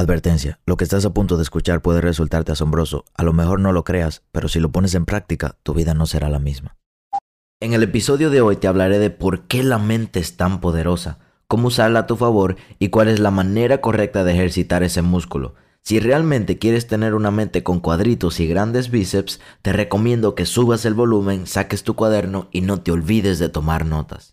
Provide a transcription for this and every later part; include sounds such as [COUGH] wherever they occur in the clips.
Advertencia, lo que estás a punto de escuchar puede resultarte asombroso, a lo mejor no lo creas, pero si lo pones en práctica, tu vida no será la misma. En el episodio de hoy te hablaré de por qué la mente es tan poderosa, cómo usarla a tu favor y cuál es la manera correcta de ejercitar ese músculo. Si realmente quieres tener una mente con cuadritos y grandes bíceps, te recomiendo que subas el volumen, saques tu cuaderno y no te olvides de tomar notas.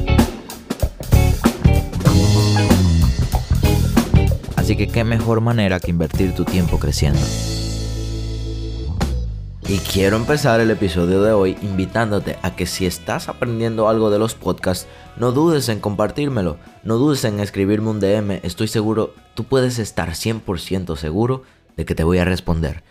Así que qué mejor manera que invertir tu tiempo creciendo. Y quiero empezar el episodio de hoy invitándote a que si estás aprendiendo algo de los podcasts, no dudes en compartírmelo, no dudes en escribirme un DM, estoy seguro, tú puedes estar 100% seguro de que te voy a responder.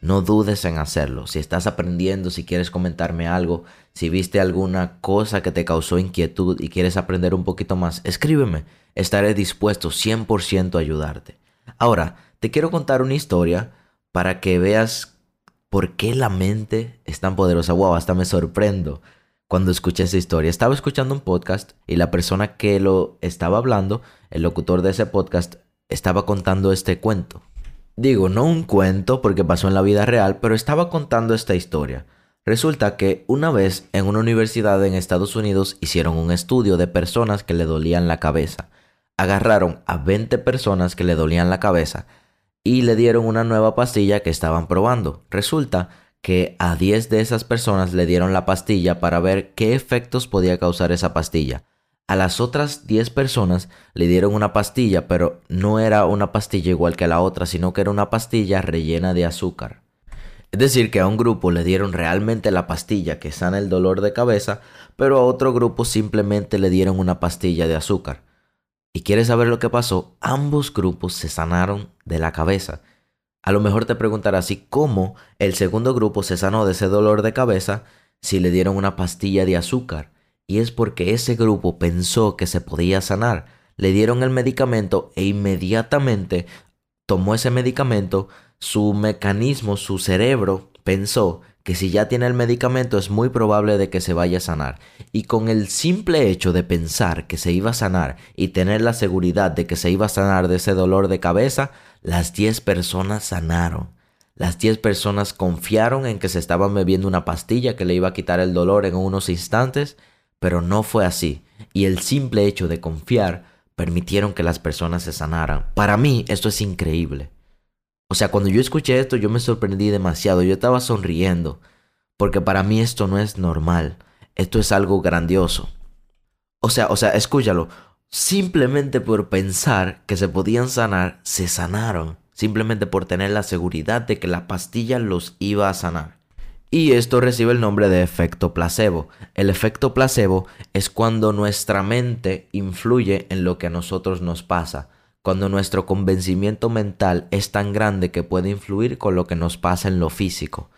No dudes en hacerlo. Si estás aprendiendo, si quieres comentarme algo, si viste alguna cosa que te causó inquietud y quieres aprender un poquito más, escríbeme. Estaré dispuesto 100% a ayudarte. Ahora, te quiero contar una historia para que veas por qué la mente es tan poderosa. Wow, hasta me sorprendo cuando escuché esa historia. Estaba escuchando un podcast y la persona que lo estaba hablando, el locutor de ese podcast, estaba contando este cuento. Digo, no un cuento porque pasó en la vida real, pero estaba contando esta historia. Resulta que una vez en una universidad en Estados Unidos hicieron un estudio de personas que le dolían la cabeza. Agarraron a 20 personas que le dolían la cabeza y le dieron una nueva pastilla que estaban probando. Resulta que a 10 de esas personas le dieron la pastilla para ver qué efectos podía causar esa pastilla. A las otras 10 personas le dieron una pastilla, pero no era una pastilla igual que la otra, sino que era una pastilla rellena de azúcar. Es decir, que a un grupo le dieron realmente la pastilla que sana el dolor de cabeza, pero a otro grupo simplemente le dieron una pastilla de azúcar. ¿Y quieres saber lo que pasó? Ambos grupos se sanaron de la cabeza. A lo mejor te preguntarás, ¿y cómo el segundo grupo se sanó de ese dolor de cabeza si le dieron una pastilla de azúcar? y es porque ese grupo pensó que se podía sanar. Le dieron el medicamento e inmediatamente tomó ese medicamento, su mecanismo, su cerebro pensó que si ya tiene el medicamento es muy probable de que se vaya a sanar. Y con el simple hecho de pensar que se iba a sanar y tener la seguridad de que se iba a sanar de ese dolor de cabeza, las 10 personas sanaron. Las 10 personas confiaron en que se estaban bebiendo una pastilla que le iba a quitar el dolor en unos instantes pero no fue así, y el simple hecho de confiar permitieron que las personas se sanaran. Para mí esto es increíble. O sea, cuando yo escuché esto yo me sorprendí demasiado, yo estaba sonriendo, porque para mí esto no es normal, esto es algo grandioso. O sea, o sea, escúchalo, simplemente por pensar que se podían sanar, se sanaron, simplemente por tener la seguridad de que la pastilla los iba a sanar. Y esto recibe el nombre de efecto placebo. El efecto placebo es cuando nuestra mente influye en lo que a nosotros nos pasa, cuando nuestro convencimiento mental es tan grande que puede influir con lo que nos pasa en lo físico.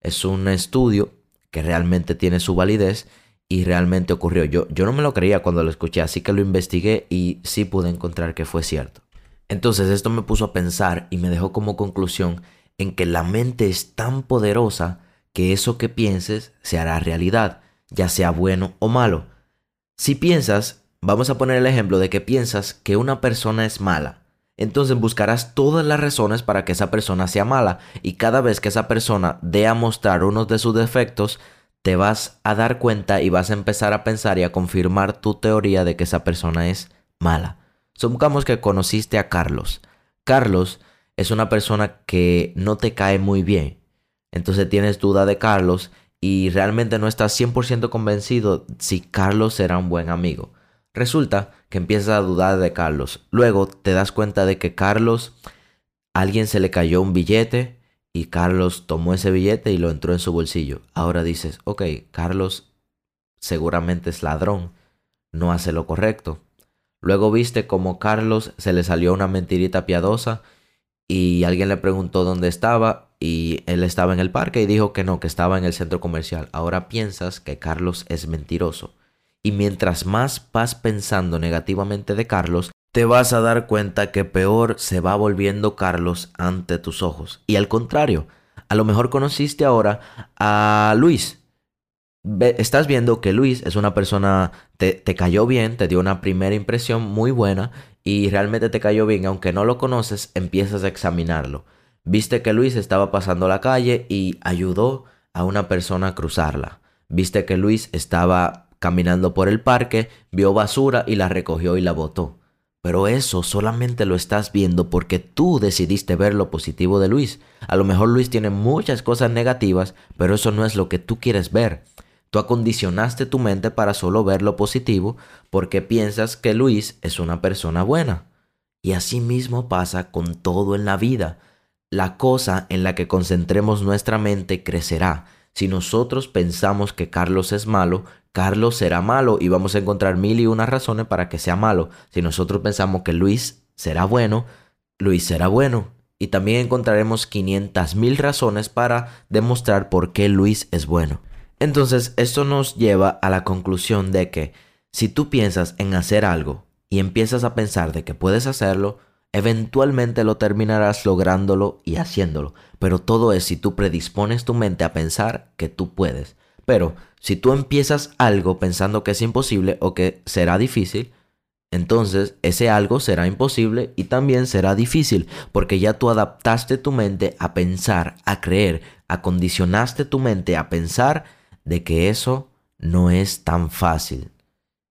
Es un estudio que realmente tiene su validez y realmente ocurrió. Yo, yo no me lo creía cuando lo escuché, así que lo investigué y sí pude encontrar que fue cierto. Entonces esto me puso a pensar y me dejó como conclusión en que la mente es tan poderosa que eso que pienses se hará realidad, ya sea bueno o malo. Si piensas, vamos a poner el ejemplo de que piensas que una persona es mala, entonces buscarás todas las razones para que esa persona sea mala y cada vez que esa persona dé a mostrar uno de sus defectos, te vas a dar cuenta y vas a empezar a pensar y a confirmar tu teoría de que esa persona es mala. Supongamos que conociste a Carlos. Carlos es una persona que no te cae muy bien entonces tienes duda de Carlos y realmente no estás 100% convencido si Carlos será un buen amigo. Resulta que empiezas a dudar de Carlos. Luego te das cuenta de que Carlos, alguien se le cayó un billete y Carlos tomó ese billete y lo entró en su bolsillo. Ahora dices, ok, Carlos seguramente es ladrón, no hace lo correcto. Luego viste como Carlos se le salió una mentirita piadosa y alguien le preguntó dónde estaba y él estaba en el parque y dijo que no, que estaba en el centro comercial. Ahora piensas que Carlos es mentiroso. Y mientras más vas pensando negativamente de Carlos, te vas a dar cuenta que peor se va volviendo Carlos ante tus ojos. Y al contrario, a lo mejor conociste ahora a Luis. estás viendo que Luis es una persona, te, te cayó bien, te dio una primera impresión muy buena y realmente te cayó bien, aunque no lo conoces, empiezas a examinarlo. Viste que Luis estaba pasando la calle y ayudó a una persona a cruzarla. Viste que Luis estaba caminando por el parque, vio basura y la recogió y la botó. Pero eso solamente lo estás viendo porque tú decidiste ver lo positivo de Luis. A lo mejor Luis tiene muchas cosas negativas, pero eso no es lo que tú quieres ver. Tú acondicionaste tu mente para solo ver lo positivo porque piensas que Luis es una persona buena. Y así mismo pasa con todo en la vida. La cosa en la que concentremos nuestra mente crecerá. Si nosotros pensamos que Carlos es malo, Carlos será malo y vamos a encontrar mil y una razones para que sea malo. Si nosotros pensamos que Luis será bueno, Luis será bueno. Y también encontraremos 500 mil razones para demostrar por qué Luis es bueno. Entonces, esto nos lleva a la conclusión de que si tú piensas en hacer algo y empiezas a pensar de que puedes hacerlo, eventualmente lo terminarás lográndolo y haciéndolo. Pero todo es si tú predispones tu mente a pensar que tú puedes. Pero si tú empiezas algo pensando que es imposible o que será difícil, entonces ese algo será imposible y también será difícil, porque ya tú adaptaste tu mente a pensar, a creer, acondicionaste tu mente a pensar de que eso no es tan fácil.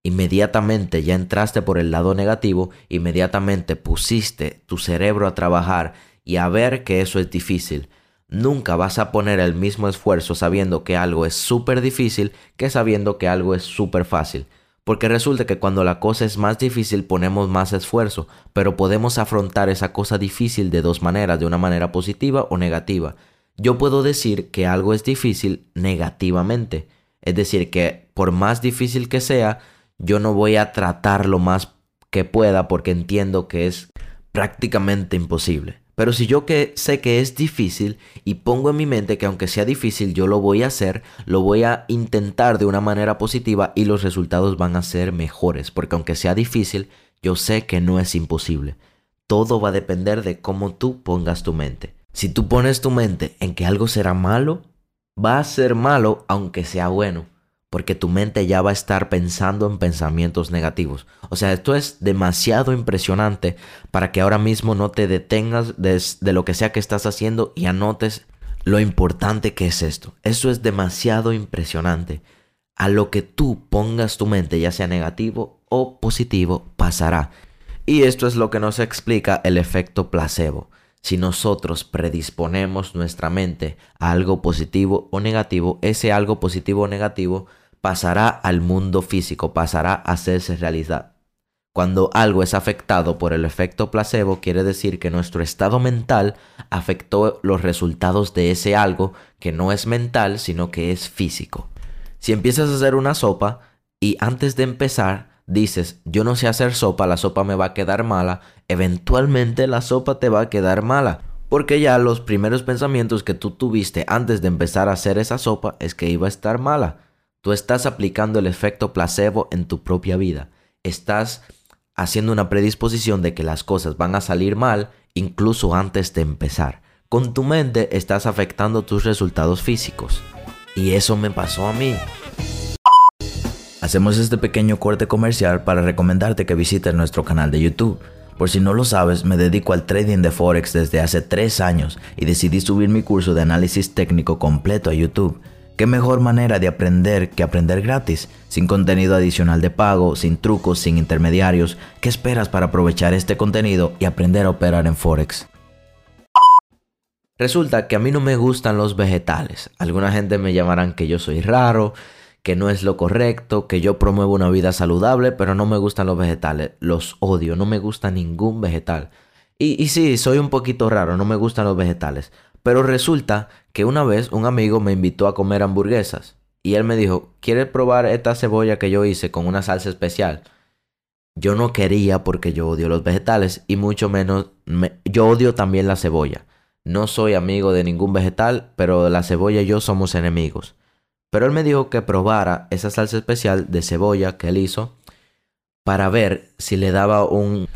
Inmediatamente ya entraste por el lado negativo, inmediatamente pusiste tu cerebro a trabajar y a ver que eso es difícil. Nunca vas a poner el mismo esfuerzo sabiendo que algo es súper difícil que sabiendo que algo es súper fácil. Porque resulta que cuando la cosa es más difícil ponemos más esfuerzo, pero podemos afrontar esa cosa difícil de dos maneras, de una manera positiva o negativa. Yo puedo decir que algo es difícil negativamente. Es decir, que por más difícil que sea, yo no voy a tratar lo más que pueda porque entiendo que es prácticamente imposible. Pero si yo sé que es difícil y pongo en mi mente que aunque sea difícil yo lo voy a hacer, lo voy a intentar de una manera positiva y los resultados van a ser mejores, porque aunque sea difícil, yo sé que no es imposible. Todo va a depender de cómo tú pongas tu mente. Si tú pones tu mente en que algo será malo, va a ser malo aunque sea bueno porque tu mente ya va a estar pensando en pensamientos negativos. O sea, esto es demasiado impresionante para que ahora mismo no te detengas de, lo que sea que estás haciendo y anotes lo importante que es esto. Eso es demasiado impresionante. A lo que tú pongas tu mente, ya sea negativo o positivo, pasará. Y esto es lo que nos explica el efecto placebo. Si nosotros predisponemos nuestra mente a algo positivo o negativo, ese algo positivo o negativo pasará al mundo físico, pasará a hacerse realidad. Cuando algo es afectado por el efecto placebo, quiere decir que nuestro estado mental afectó los resultados de ese algo que no es mental, sino que es físico. Si empiezas a hacer una sopa y antes de empezar dices, yo no sé hacer sopa, la sopa me va a quedar mala, eventualmente la sopa te va a quedar mala. Porque ya los primeros pensamientos que tú tuviste antes de empezar a hacer esa sopa es que iba a estar mala. Tú estás aplicando el efecto placebo en tu propia vida. Estás haciendo una predisposición de que las cosas van a salir mal incluso antes de empezar. Con tu mente estás afectando tus resultados físicos. Y eso me pasó a mí. Hacemos este pequeño corte comercial para recomendarte que visites nuestro canal de YouTube. Por si no lo sabes, me dedico al trading de Forex desde hace 3 años y decidí subir mi curso de análisis técnico completo a YouTube. ¿Qué mejor manera de aprender que aprender gratis? Sin contenido adicional de pago, sin trucos, sin intermediarios. ¿Qué esperas para aprovechar este contenido y aprender a operar en Forex? Resulta que a mí no me gustan los vegetales. Alguna gente me llamarán que yo soy raro, que no es lo correcto, que yo promuevo una vida saludable, pero no me gustan los vegetales. Los odio, no me gusta ningún vegetal. Y, y sí, soy un poquito raro, no me gustan los vegetales. Pero resulta que una vez un amigo me invitó a comer hamburguesas y él me dijo, ¿quieres probar esta cebolla que yo hice con una salsa especial? yo no quería porque yo odio los vegetales y mucho menos yo odio también la cebolla. No soy amigo de ningún vegetal, pero la cebolla y yo somos enemigos. Pero él me dijo que probara esa salsa especial de cebolla que él hizo para ver si le daba un,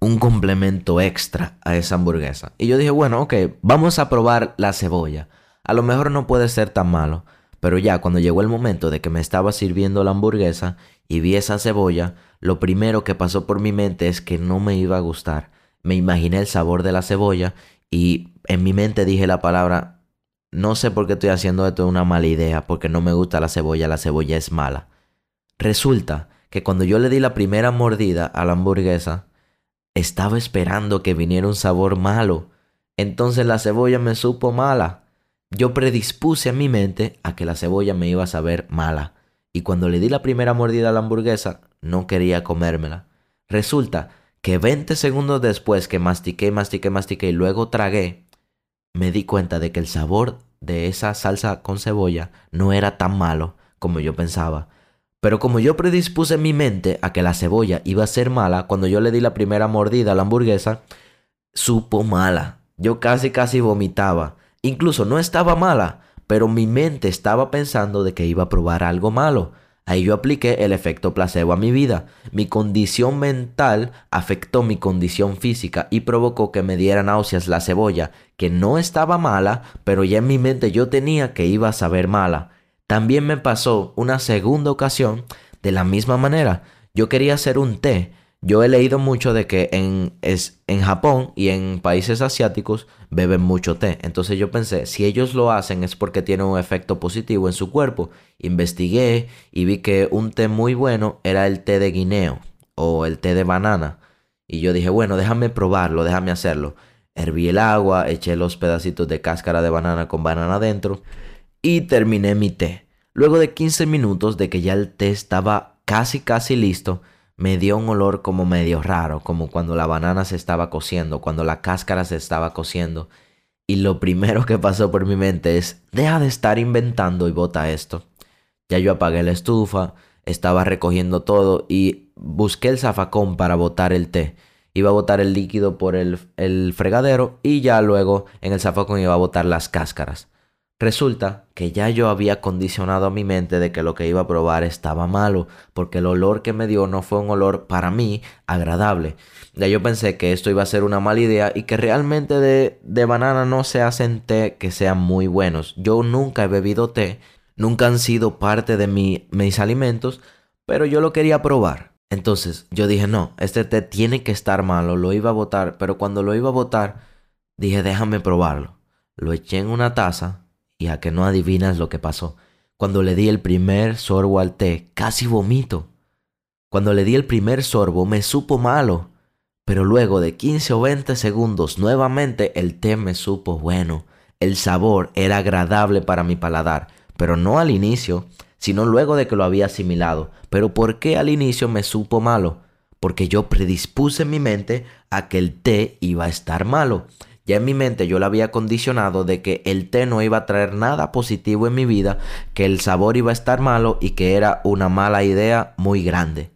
un complemento extra a esa hamburguesa. Y yo dije, bueno, ok, vamos a probar la cebolla. A lo mejor no puede ser tan malo. Pero ya cuando llegó el momento de que me estaba sirviendo la hamburguesa y vi esa cebolla, lo primero que pasó por mi mente es que no me iba a gustar. Me imaginé el sabor de la cebolla y en mi mente dije la palabra, no sé por qué estoy haciendo esto, es una mala idea, porque no me gusta la cebolla, la cebolla es mala. Resulta que cuando yo le di la primera mordida a la hamburguesa, estaba esperando que viniera un sabor malo. Entonces la cebolla me supo mala. Yo predispuse a mi mente a que la cebolla me iba a saber mala. Y cuando le di la primera mordida a la hamburguesa, no quería comérmela. Resulta que 20 segundos después que mastiqué, mastiqué, mastiqué y luego tragué, me di cuenta de que el sabor de esa salsa con cebolla no era tan malo como yo pensaba. Pero como yo predispuse mi mente a que la cebolla iba a ser mala, cuando yo le di la primera mordida a la hamburguesa, supo mala. Yo casi casi vomitaba. Incluso no estaba mala, pero mi mente estaba pensando de que iba a probar algo malo. Ahí yo apliqué el efecto placebo a mi vida. Mi condición mental afectó mi condición física y provocó que me diera náuseas la cebolla, que no estaba mala, pero ya en mi mente yo tenía que iba a saber mala. También me pasó una segunda ocasión de la misma manera. Yo quería hacer un té yo he leído mucho de que en, es, en Japón y en países asiáticos beben mucho té. Entonces yo pensé, si ellos lo hacen es porque tiene un efecto positivo en su cuerpo. Investigué y vi que un té muy bueno era el té de guineo o el té de banana. Y yo dije, bueno, déjame probarlo, déjame hacerlo. Herví el agua, eché los pedacitos de cáscara de banana con banana dentro y terminé mi té. Luego de 15 minutos de que ya el té estaba casi casi listo, me dio un olor como medio raro, como cuando la banana se estaba cociendo, cuando la cáscara se estaba cociendo. Y lo primero que pasó por mi mente es, deja de estar inventando y bota esto. Ya yo apagué la estufa, estaba recogiendo todo y busqué el zafacón para botar el té. Iba a botar el líquido por el, el fregadero y ya luego en el zafacón iba a botar las cáscaras. Resulta que ya yo había condicionado a mi mente de que lo que iba a probar estaba malo, porque el olor que me dio no fue un olor para mí agradable. Ya yo pensé que esto iba a ser una mala idea y que realmente de, de banana no se hacen té que sean muy buenos. Yo nunca he bebido té, nunca han sido parte de mi, mis alimentos, pero yo lo quería probar. Entonces yo dije, no, este té tiene que estar malo, lo iba a botar, pero cuando lo iba a botar, dije, déjame probarlo. Lo eché en una taza y a que no adivinas lo que pasó. Cuando le di el primer sorbo al té, casi vomito. Cuando le di el primer sorbo me supo malo, pero luego de 15 o 20 segundos nuevamente el té me supo bueno. El sabor era agradable para mi paladar, pero no al inicio, sino luego de que lo había asimilado. Pero ¿por qué al inicio me supo malo? Porque yo predispuse mi mente a que el té iba a estar malo. Ya en mi mente yo la había condicionado de que el té no iba a traer nada positivo en mi vida, que el sabor iba a estar malo y que era una mala idea muy grande.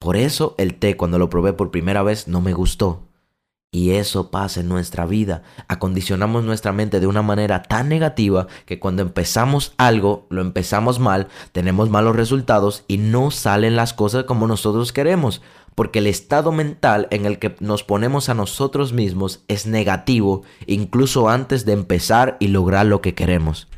Por eso el té cuando lo probé por primera vez no me gustó. Y eso pasa en nuestra vida. Acondicionamos nuestra mente de una manera tan negativa que cuando empezamos algo, lo empezamos mal, tenemos malos resultados y no salen las cosas como nosotros queremos porque el estado mental en el que nos ponemos a nosotros mismos es negativo incluso antes de empezar y lograr lo que queremos.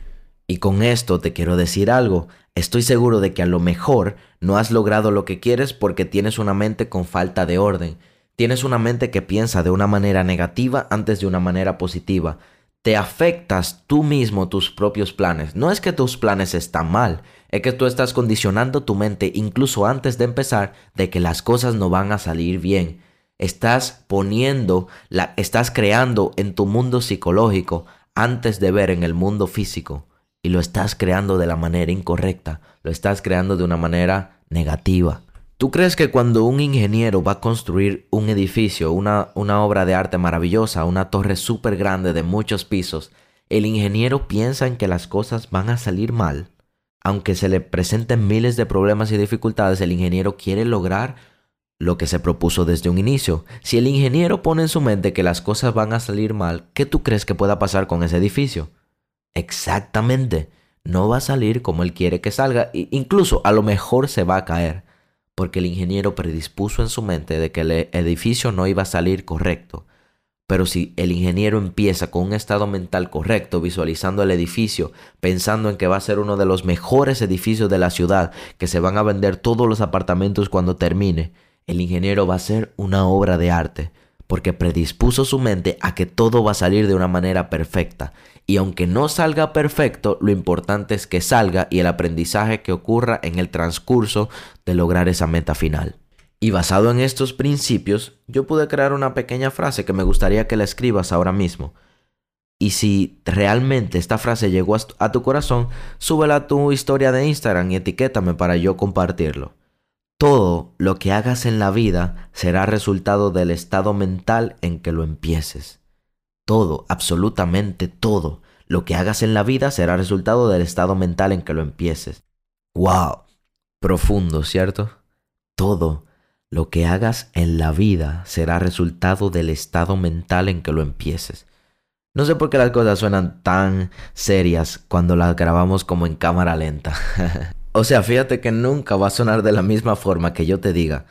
Y con esto te quiero decir algo, estoy seguro de que a lo mejor no has logrado lo que quieres porque tienes una mente con falta de orden, tienes una mente que piensa de una manera negativa antes de una manera positiva, te afectas tú mismo tus propios planes. No es que tus planes están mal, es que tú estás condicionando tu mente incluso antes de empezar de que las cosas no van a salir bien. Estás poniendo, la, estás creando en tu mundo psicológico antes de ver en el mundo físico. Y lo estás creando de la manera incorrecta, lo estás creando de una manera negativa. ¿Tú crees que cuando un ingeniero va a construir un edificio, una, una obra de arte maravillosa, una torre súper grande de muchos pisos, el ingeniero piensa en que las cosas van a salir mal? Aunque se le presenten miles de problemas y dificultades, el ingeniero quiere lograr lo que se propuso desde un inicio. Si el ingeniero pone en su mente que las cosas van a salir mal, ¿qué tú crees que pueda pasar con ese edificio? Exactamente, no va a salir como él quiere que salga, incluso a lo mejor se va a caer, porque el ingeniero predispuso en su mente de que el edificio no iba a salir correcto. Pero si el ingeniero empieza con un estado mental correcto, visualizando el edificio, pensando en que va a ser uno de los mejores edificios de la ciudad, que se van a vender todos los apartamentos cuando termine, el ingeniero va a ser una obra de arte, porque predispuso su mente a que todo va a salir de una manera perfecta. Y aunque no salga perfecto, lo importante es que salga y el aprendizaje que ocurra en el transcurso de lograr esa meta final. Y basado en estos principios, yo pude crear una pequeña frase que me gustaría que la escribas ahora mismo. Y si realmente esta frase llegó a tu corazón, súbela a tu historia de Instagram y etiquétame para yo compartirlo. Todo lo que hagas en la vida será resultado del estado mental en que lo empieces. Todo, absolutamente todo, lo que hagas en la vida será resultado del estado mental en que lo empieces. ¡Wow! Profundo, ¿cierto? Todo lo que hagas en la vida será resultado del estado mental en que lo empieces. No sé por qué las cosas suenan tan serias cuando las grabamos como en cámara lenta. [LAUGHS] o sea, fíjate que nunca va a sonar de la misma forma que yo te diga,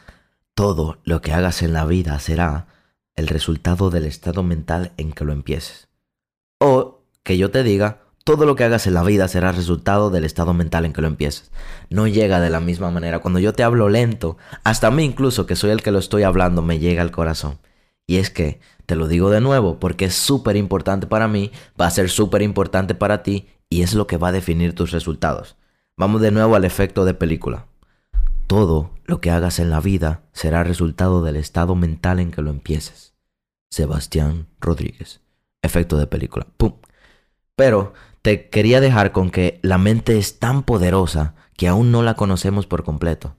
todo lo que hagas en la vida será el resultado del estado mental en que lo empieces. O que yo te diga, todo lo que hagas en la vida será resultado del estado mental en que lo empieces. No llega de la misma manera. Cuando yo te hablo lento, hasta a mí incluso, que soy el que lo estoy hablando, me llega al corazón. Y es que, te lo digo de nuevo, porque es súper importante para mí, va a ser súper importante para ti y es lo que va a definir tus resultados. Vamos de nuevo al efecto de película. Todo lo que hagas en la vida será resultado del estado mental en que lo empieces. Sebastián Rodríguez. Efecto de película. ¡Pum! Pero te quería dejar con que la mente es tan poderosa que aún no la conocemos por completo.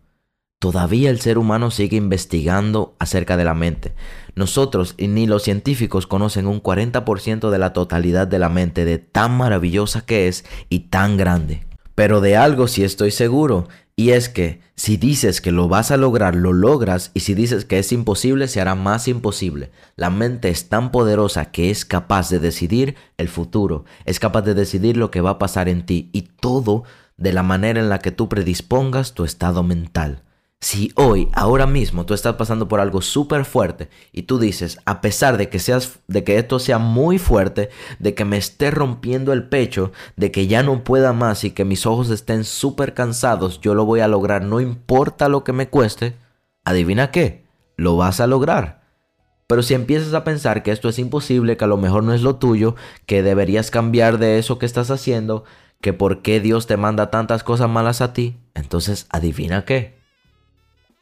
Todavía el ser humano sigue investigando acerca de la mente. Nosotros y ni los científicos conocen un 40% de la totalidad de la mente de tan maravillosa que es y tan grande. Pero de algo sí estoy seguro, y es que si dices que lo vas a lograr, lo logras, y si dices que es imposible, se hará más imposible. La mente es tan poderosa que es capaz de decidir el futuro, es capaz de decidir lo que va a pasar en ti, y todo de la manera en la que tú predispongas tu estado mental. Si hoy, ahora mismo, tú estás pasando por algo súper fuerte y tú dices, a pesar de que, seas, de que esto sea muy fuerte, de que me esté rompiendo el pecho, de que ya no pueda más y que mis ojos estén súper cansados, yo lo voy a lograr, no importa lo que me cueste, adivina qué, lo vas a lograr. Pero si empiezas a pensar que esto es imposible, que a lo mejor no es lo tuyo, que deberías cambiar de eso que estás haciendo, que por qué Dios te manda tantas cosas malas a ti, entonces adivina qué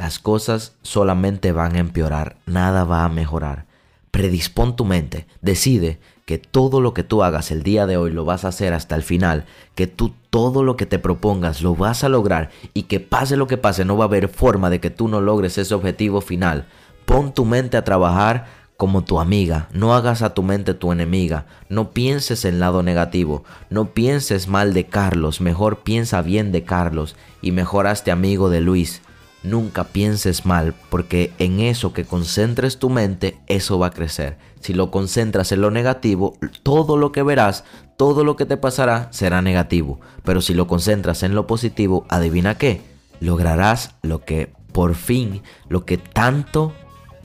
las cosas solamente van a empeorar, nada va a mejorar. Predispón tu mente, decide que todo lo que tú hagas el día de hoy lo vas a hacer hasta el final, que tú todo lo que te propongas lo vas a lograr y que pase lo que pase no va a haber forma de que tú no logres ese objetivo final. Pon tu mente a trabajar como tu amiga, no hagas a tu mente tu enemiga, no pienses en lado negativo, no pienses mal de Carlos, mejor piensa bien de Carlos y mejoraste amigo de Luis. Nunca pienses mal, porque en eso que concentres tu mente, eso va a crecer. Si lo concentras en lo negativo, todo lo que verás, todo lo que te pasará será negativo. Pero si lo concentras en lo positivo, adivina qué, lograrás lo que por fin, lo que tanto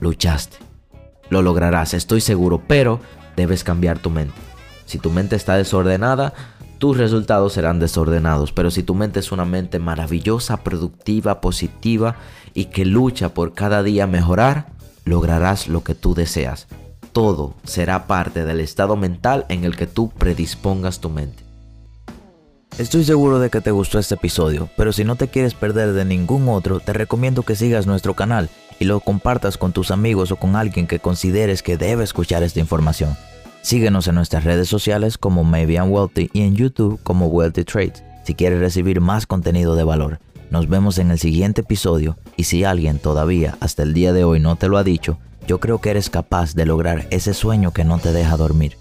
luchaste. Lo lograrás, estoy seguro, pero debes cambiar tu mente. Si tu mente está desordenada, tus resultados serán desordenados. Pero si tu mente es una mente maravillosa, productiva, positiva y que lucha por cada día mejorar, lograrás lo que tú deseas. Todo será parte del estado mental en el que tú predispongas tu mente. Estoy seguro de que te gustó este episodio, pero si no te quieres perder de ningún otro, te recomiendo que sigas nuestro canal y lo compartas con tus amigos o con alguien que consideres que debe escuchar esta información. Síguenos en nuestras redes sociales como Maybe I'm Wealthy y en YouTube como Wealthy Trades si quieres recibir más contenido de valor. Nos vemos en el siguiente episodio y si alguien todavía hasta el día de hoy no te lo ha dicho, yo creo que eres capaz de lograr ese sueño que no te deja dormir.